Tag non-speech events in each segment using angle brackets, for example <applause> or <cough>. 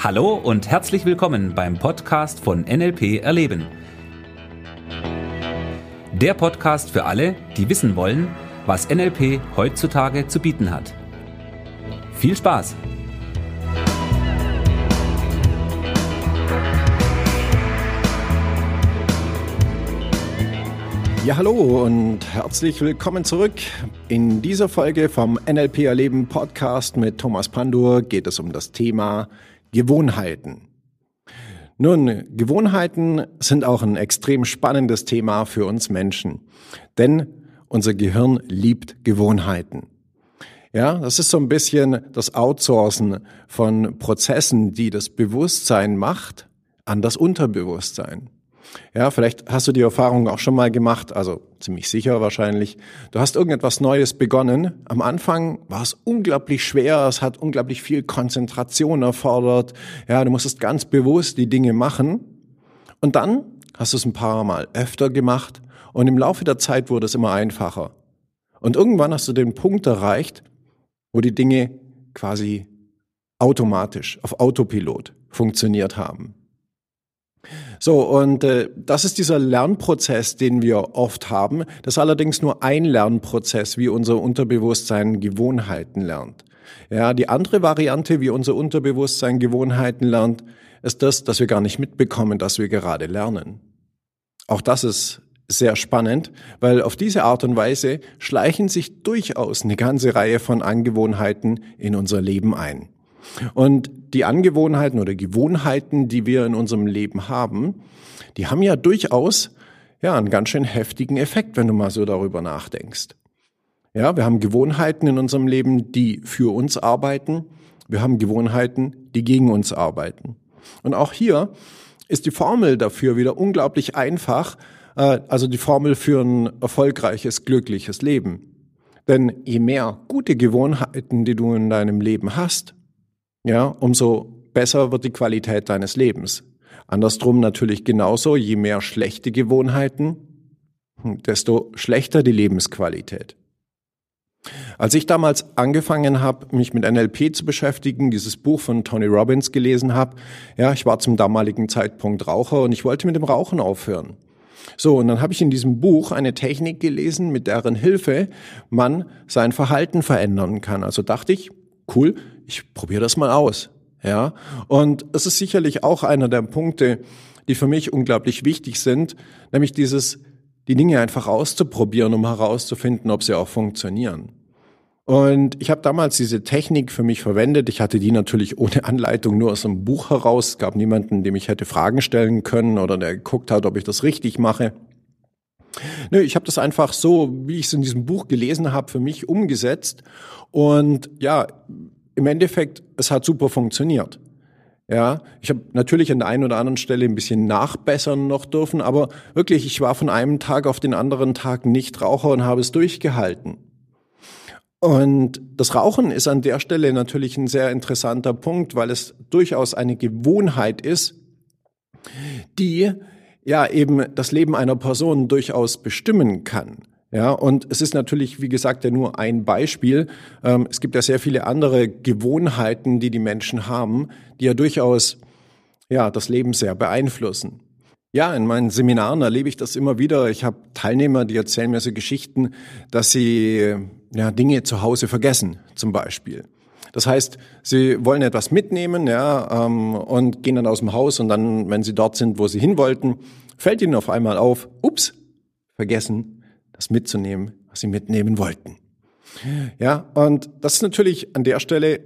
Hallo und herzlich willkommen beim Podcast von NLP Erleben. Der Podcast für alle, die wissen wollen, was NLP heutzutage zu bieten hat. Viel Spaß! Ja, hallo und herzlich willkommen zurück. In dieser Folge vom NLP Erleben Podcast mit Thomas Pandur geht es um das Thema Gewohnheiten. Nun, Gewohnheiten sind auch ein extrem spannendes Thema für uns Menschen, denn unser Gehirn liebt Gewohnheiten. Ja, das ist so ein bisschen das Outsourcen von Prozessen, die das Bewusstsein macht, an das Unterbewusstsein. Ja, vielleicht hast du die Erfahrung auch schon mal gemacht, also ziemlich sicher wahrscheinlich. Du hast irgendetwas Neues begonnen. Am Anfang war es unglaublich schwer, es hat unglaublich viel Konzentration erfordert. Ja, du musstest ganz bewusst die Dinge machen. Und dann hast du es ein paar Mal öfter gemacht und im Laufe der Zeit wurde es immer einfacher. Und irgendwann hast du den Punkt erreicht, wo die Dinge quasi automatisch auf Autopilot funktioniert haben. So, und äh, das ist dieser Lernprozess, den wir oft haben. Das ist allerdings nur ein Lernprozess, wie unser Unterbewusstsein Gewohnheiten lernt. Ja, die andere Variante, wie unser Unterbewusstsein Gewohnheiten lernt, ist das, dass wir gar nicht mitbekommen, dass wir gerade lernen. Auch das ist sehr spannend, weil auf diese Art und Weise schleichen sich durchaus eine ganze Reihe von Angewohnheiten in unser Leben ein. Und die Angewohnheiten oder Gewohnheiten, die wir in unserem Leben haben, die haben ja durchaus ja einen ganz schön heftigen Effekt, wenn du mal so darüber nachdenkst. Ja, wir haben Gewohnheiten in unserem Leben, die für uns arbeiten. Wir haben Gewohnheiten, die gegen uns arbeiten. Und auch hier ist die Formel dafür wieder unglaublich einfach, äh, also die Formel für ein erfolgreiches, glückliches Leben. Denn je mehr gute Gewohnheiten, die du in deinem Leben hast, ja, umso besser wird die Qualität deines Lebens. Andersrum natürlich genauso, je mehr schlechte Gewohnheiten, desto schlechter die Lebensqualität. Als ich damals angefangen habe, mich mit NLP zu beschäftigen, dieses Buch von Tony Robbins gelesen habe, ja, ich war zum damaligen Zeitpunkt Raucher und ich wollte mit dem Rauchen aufhören. So, und dann habe ich in diesem Buch eine Technik gelesen, mit deren Hilfe man sein Verhalten verändern kann. Also dachte ich, cool, ich probiere das mal aus. Ja, und es ist sicherlich auch einer der Punkte, die für mich unglaublich wichtig sind, nämlich dieses, die Dinge einfach auszuprobieren, um herauszufinden, ob sie auch funktionieren. Und ich habe damals diese Technik für mich verwendet. Ich hatte die natürlich ohne Anleitung nur aus einem Buch heraus. Es gab niemanden, dem ich hätte Fragen stellen können oder der geguckt hat, ob ich das richtig mache. Nö, ich habe das einfach so, wie ich es in diesem Buch gelesen habe, für mich umgesetzt. Und ja, im Endeffekt, es hat super funktioniert. Ja, ich habe natürlich an der einen oder anderen Stelle ein bisschen nachbessern noch dürfen, aber wirklich, ich war von einem Tag auf den anderen Tag nicht Raucher und habe es durchgehalten. Und das Rauchen ist an der Stelle natürlich ein sehr interessanter Punkt, weil es durchaus eine Gewohnheit ist, die ja eben das Leben einer Person durchaus bestimmen kann. Ja, und es ist natürlich, wie gesagt, ja nur ein Beispiel. Ähm, es gibt ja sehr viele andere Gewohnheiten, die die Menschen haben, die ja durchaus ja das Leben sehr beeinflussen. Ja, in meinen Seminaren erlebe ich das immer wieder. Ich habe Teilnehmer, die erzählen mir so Geschichten, dass sie ja Dinge zu Hause vergessen, zum Beispiel. Das heißt, sie wollen etwas mitnehmen, ja, ähm, und gehen dann aus dem Haus und dann, wenn sie dort sind, wo sie hin wollten, fällt ihnen auf einmal auf, ups, vergessen, das mitzunehmen, was sie mitnehmen wollten. Ja, und das ist natürlich an der Stelle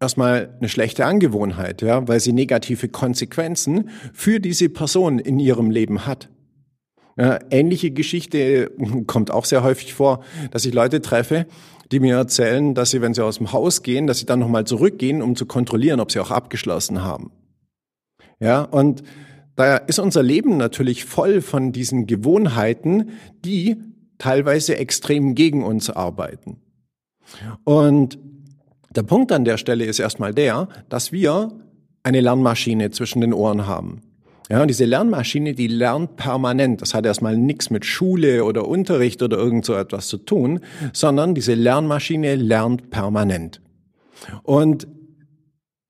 erstmal eine schlechte Angewohnheit, ja, weil sie negative Konsequenzen für diese Person in ihrem Leben hat. Ähnliche Geschichte <laughs> kommt auch sehr häufig vor, dass ich Leute treffe, die mir erzählen, dass sie, wenn sie aus dem Haus gehen, dass sie dann nochmal zurückgehen, um zu kontrollieren, ob sie auch abgeschlossen haben. Ja, und da ist unser Leben natürlich voll von diesen Gewohnheiten, die teilweise extrem gegen uns arbeiten. Und der Punkt an der Stelle ist erstmal der, dass wir eine Lernmaschine zwischen den Ohren haben. Ja, diese Lernmaschine, die lernt permanent. Das hat erstmal nichts mit Schule oder Unterricht oder irgend so etwas zu tun, sondern diese Lernmaschine lernt permanent. Und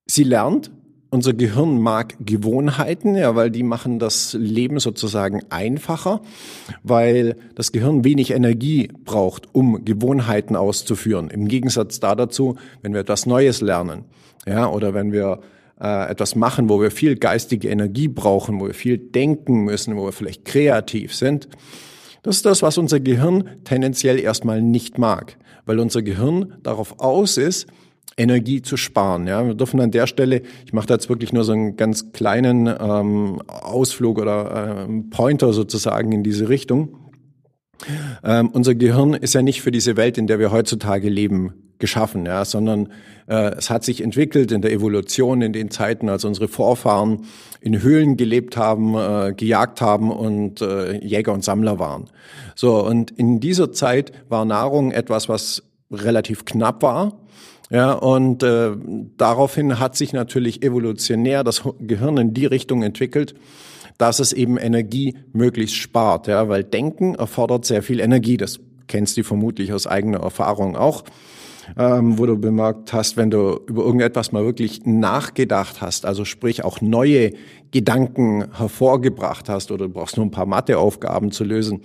sie lernt unser Gehirn mag Gewohnheiten, ja, weil die machen das Leben sozusagen einfacher, weil das Gehirn wenig Energie braucht, um Gewohnheiten auszuführen. Im Gegensatz da dazu, wenn wir etwas Neues lernen, ja, oder wenn wir äh, etwas machen, wo wir viel geistige Energie brauchen, wo wir viel denken müssen, wo wir vielleicht kreativ sind. Das ist das, was unser Gehirn tendenziell erstmal nicht mag, weil unser Gehirn darauf aus ist, Energie zu sparen. Ja, wir dürfen an der Stelle, ich mache da jetzt wirklich nur so einen ganz kleinen ähm, Ausflug oder äh, Pointer sozusagen in diese Richtung. Ähm, unser Gehirn ist ja nicht für diese Welt, in der wir heutzutage leben, geschaffen, ja, sondern äh, es hat sich entwickelt in der Evolution in den Zeiten, als unsere Vorfahren in Höhlen gelebt haben, äh, gejagt haben und äh, Jäger und Sammler waren. So und in dieser Zeit war Nahrung etwas, was relativ knapp war ja, und äh, daraufhin hat sich natürlich evolutionär das Gehirn in die Richtung entwickelt, dass es eben Energie möglichst spart, ja, weil Denken erfordert sehr viel Energie. Das kennst du vermutlich aus eigener Erfahrung auch ähm, wo du bemerkt hast, wenn du über irgendetwas mal wirklich nachgedacht hast, also sprich auch neue Gedanken hervorgebracht hast oder du brauchst nur ein paar Matheaufgaben zu lösen,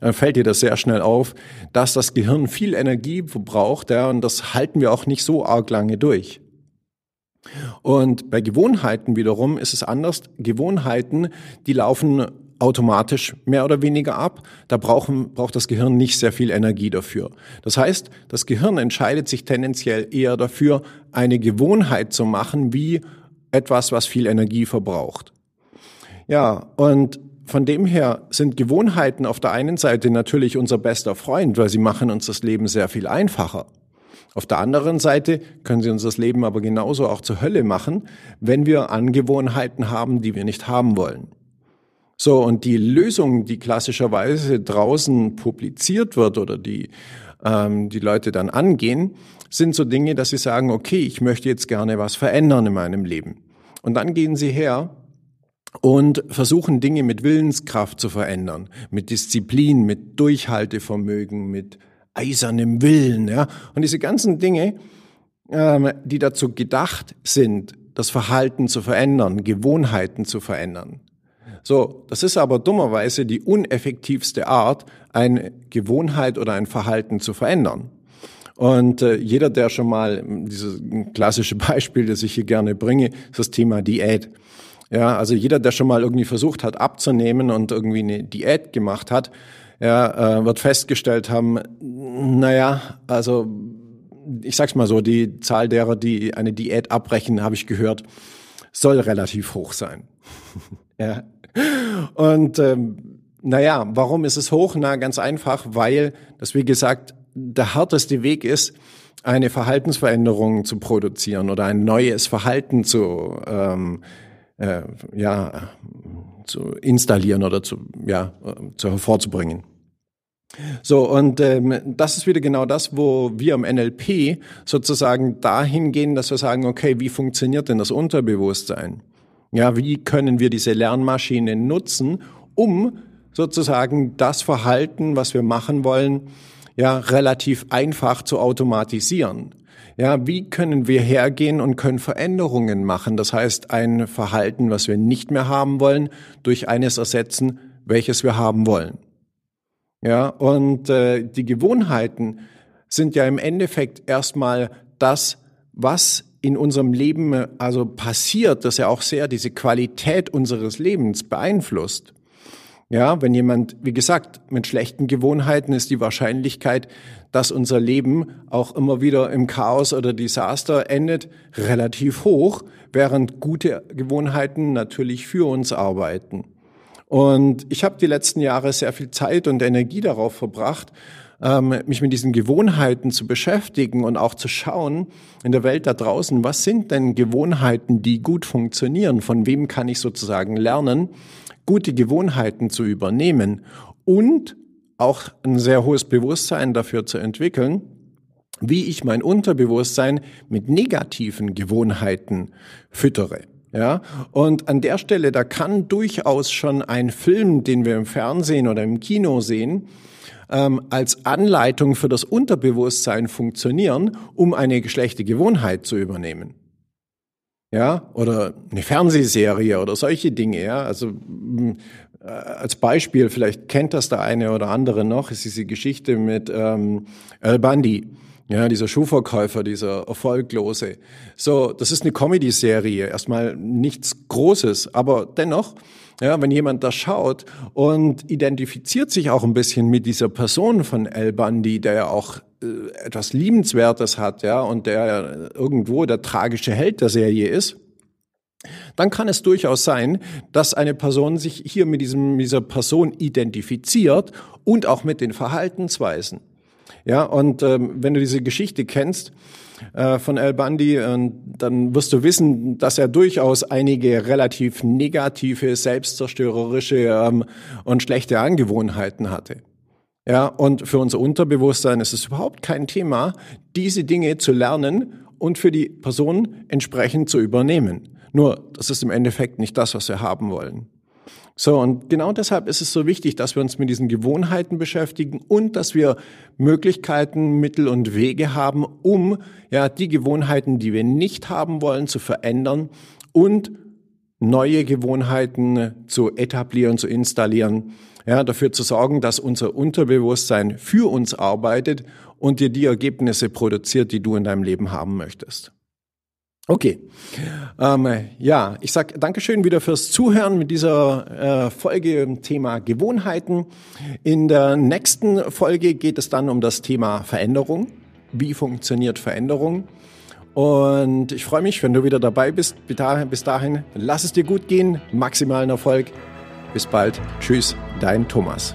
dann fällt dir das sehr schnell auf, dass das Gehirn viel Energie verbraucht, ja, und das halten wir auch nicht so arg lange durch. Und bei Gewohnheiten wiederum ist es anders. Gewohnheiten, die laufen automatisch mehr oder weniger ab. Da brauchen, braucht das Gehirn nicht sehr viel Energie dafür. Das heißt, das Gehirn entscheidet sich tendenziell eher dafür, eine Gewohnheit zu machen, wie etwas, was viel Energie verbraucht. Ja, und von dem her sind Gewohnheiten auf der einen Seite natürlich unser bester Freund, weil sie machen uns das Leben sehr viel einfacher. Auf der anderen Seite können sie uns das Leben aber genauso auch zur Hölle machen, wenn wir Angewohnheiten haben, die wir nicht haben wollen. So, und die Lösung, die klassischerweise draußen publiziert wird oder die ähm, die Leute dann angehen, sind so Dinge, dass sie sagen, okay, ich möchte jetzt gerne was verändern in meinem Leben. Und dann gehen sie her und versuchen Dinge mit Willenskraft zu verändern, mit Disziplin, mit Durchhaltevermögen, mit eisernem Willen. Ja? Und diese ganzen Dinge, ähm, die dazu gedacht sind, das Verhalten zu verändern, Gewohnheiten zu verändern. So, das ist aber dummerweise die uneffektivste Art, eine Gewohnheit oder ein Verhalten zu verändern. Und äh, jeder, der schon mal, dieses klassische <laughs> Beispiel, das ich hier gerne bringe, ist das Thema Diät. Ja, also jeder, der schon mal irgendwie versucht hat abzunehmen und irgendwie eine Diät gemacht hat, ja, äh, wird festgestellt haben, naja, also ich sag's mal so, die Zahl derer, die eine Diät abbrechen, habe ich gehört, soll relativ hoch sein. <laughs> ja, und ähm, naja, warum ist es hoch? Na, ganz einfach, weil das, wie gesagt, der härteste Weg ist, eine Verhaltensveränderung zu produzieren oder ein neues Verhalten zu, ähm, äh, ja, zu installieren oder zu, ja, zu hervorzubringen. So, und ähm, das ist wieder genau das, wo wir am NLP sozusagen dahin gehen, dass wir sagen, okay, wie funktioniert denn das Unterbewusstsein? Ja, wie können wir diese Lernmaschine nutzen, um sozusagen das Verhalten, was wir machen wollen, ja, relativ einfach zu automatisieren? Ja, wie können wir hergehen und können Veränderungen machen? Das heißt, ein Verhalten, was wir nicht mehr haben wollen, durch eines ersetzen, welches wir haben wollen. Ja, und äh, die Gewohnheiten sind ja im Endeffekt erstmal das, was in unserem Leben also passiert, dass er auch sehr diese Qualität unseres Lebens beeinflusst. Ja, wenn jemand, wie gesagt, mit schlechten Gewohnheiten ist die Wahrscheinlichkeit, dass unser Leben auch immer wieder im Chaos oder Desaster endet, relativ hoch, während gute Gewohnheiten natürlich für uns arbeiten. Und ich habe die letzten Jahre sehr viel Zeit und Energie darauf verbracht, ähm, mich mit diesen Gewohnheiten zu beschäftigen und auch zu schauen in der Welt da draußen, was sind denn Gewohnheiten, die gut funktionieren? Von wem kann ich sozusagen lernen, gute Gewohnheiten zu übernehmen und auch ein sehr hohes Bewusstsein dafür zu entwickeln, wie ich mein Unterbewusstsein mit negativen Gewohnheiten füttere. Ja, und an der Stelle, da kann durchaus schon ein Film, den wir im Fernsehen oder im Kino sehen, ähm, als Anleitung für das Unterbewusstsein funktionieren, um eine schlechte Gewohnheit zu übernehmen. ja, oder eine Fernsehserie oder solche Dinge, ja. Also äh, als Beispiel, vielleicht kennt das der eine oder andere noch, ist diese Geschichte mit ähm, Al Bundy. Ja, dieser Schuhverkäufer, dieser Erfolglose. So, das ist eine Comedy-Serie. Erstmal nichts Großes, aber dennoch, ja, wenn jemand da schaut und identifiziert sich auch ein bisschen mit dieser Person von Al Bundy, der ja auch äh, etwas Liebenswertes hat, ja, und der irgendwo der tragische Held der Serie ist, dann kann es durchaus sein, dass eine Person sich hier mit diesem, dieser Person identifiziert und auch mit den Verhaltensweisen. Ja, und ähm, wenn du diese Geschichte kennst äh, von Al Bundy, äh, dann wirst du wissen, dass er durchaus einige relativ negative, selbstzerstörerische ähm, und schlechte Angewohnheiten hatte. Ja, und für unser Unterbewusstsein ist es überhaupt kein Thema, diese Dinge zu lernen und für die Person entsprechend zu übernehmen. Nur, das ist im Endeffekt nicht das, was wir haben wollen. So, und genau deshalb ist es so wichtig, dass wir uns mit diesen Gewohnheiten beschäftigen und dass wir Möglichkeiten, Mittel und Wege haben, um ja die Gewohnheiten, die wir nicht haben wollen, zu verändern und neue Gewohnheiten zu etablieren, zu installieren, ja, dafür zu sorgen, dass unser Unterbewusstsein für uns arbeitet und dir die Ergebnisse produziert, die du in deinem Leben haben möchtest. Okay. Ähm, ja, ich sag Dankeschön wieder fürs Zuhören mit dieser äh, Folge im Thema Gewohnheiten. In der nächsten Folge geht es dann um das Thema Veränderung. Wie funktioniert Veränderung? Und ich freue mich, wenn du wieder dabei bist. Bis dahin, bis dahin lass es dir gut gehen. Maximalen Erfolg. Bis bald. Tschüss, dein Thomas.